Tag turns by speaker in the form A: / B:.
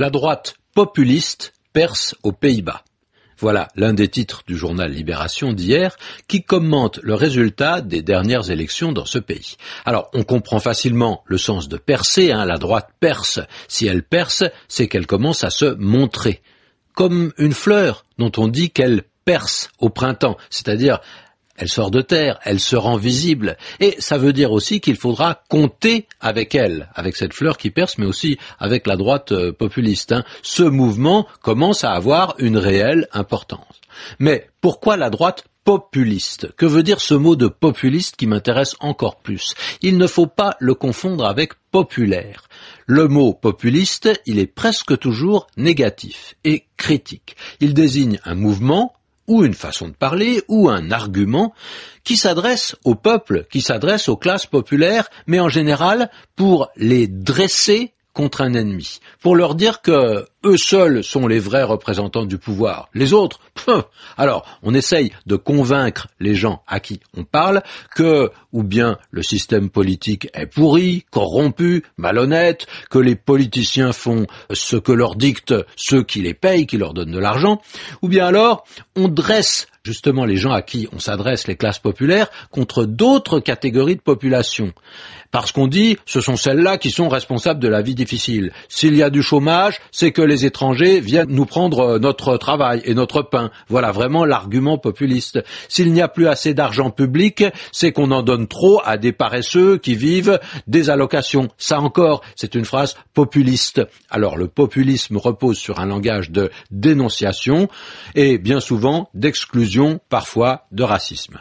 A: La droite populiste perce aux Pays-Bas. Voilà l'un des titres du journal Libération d'hier qui commente le résultat des dernières élections dans ce pays. Alors, on comprend facilement le sens de percer, hein, la droite perce. Si elle perce, c'est qu'elle commence à se montrer. Comme une fleur dont on dit qu'elle perce au printemps, c'est-à-dire elle sort de terre, elle se rend visible, et ça veut dire aussi qu'il faudra compter avec elle, avec cette fleur qui perce, mais aussi avec la droite euh, populiste. Hein. Ce mouvement commence à avoir une réelle importance. Mais pourquoi la droite populiste? Que veut dire ce mot de populiste qui m'intéresse encore plus? Il ne faut pas le confondre avec populaire. Le mot populiste, il est presque toujours négatif et critique. Il désigne un mouvement, ou une façon de parler, ou un argument qui s'adresse au peuple, qui s'adresse aux classes populaires, mais en général pour les dresser contre un ennemi, pour leur dire que eux seuls sont les vrais représentants du pouvoir. Les autres, alors on essaye de convaincre les gens à qui on parle que ou bien le système politique est pourri, corrompu, malhonnête, que les politiciens font ce que leur dictent ceux qui les payent, qui leur donnent de l'argent, ou bien alors on dresse justement les gens à qui on s'adresse, les classes populaires, contre d'autres catégories de population. Parce qu'on dit, ce sont celles-là qui sont responsables de la vie difficile. S'il y a du chômage, c'est que les étrangers viennent nous prendre euh, notre travail et notre pain. Voilà vraiment l'argument populiste. S'il n'y a plus assez d'argent public, c'est qu'on en donne trop à des paresseux qui vivent des allocations. Ça encore, c'est une phrase populiste. Alors le populisme repose sur un langage de dénonciation et bien souvent d'exclusion, parfois de racisme.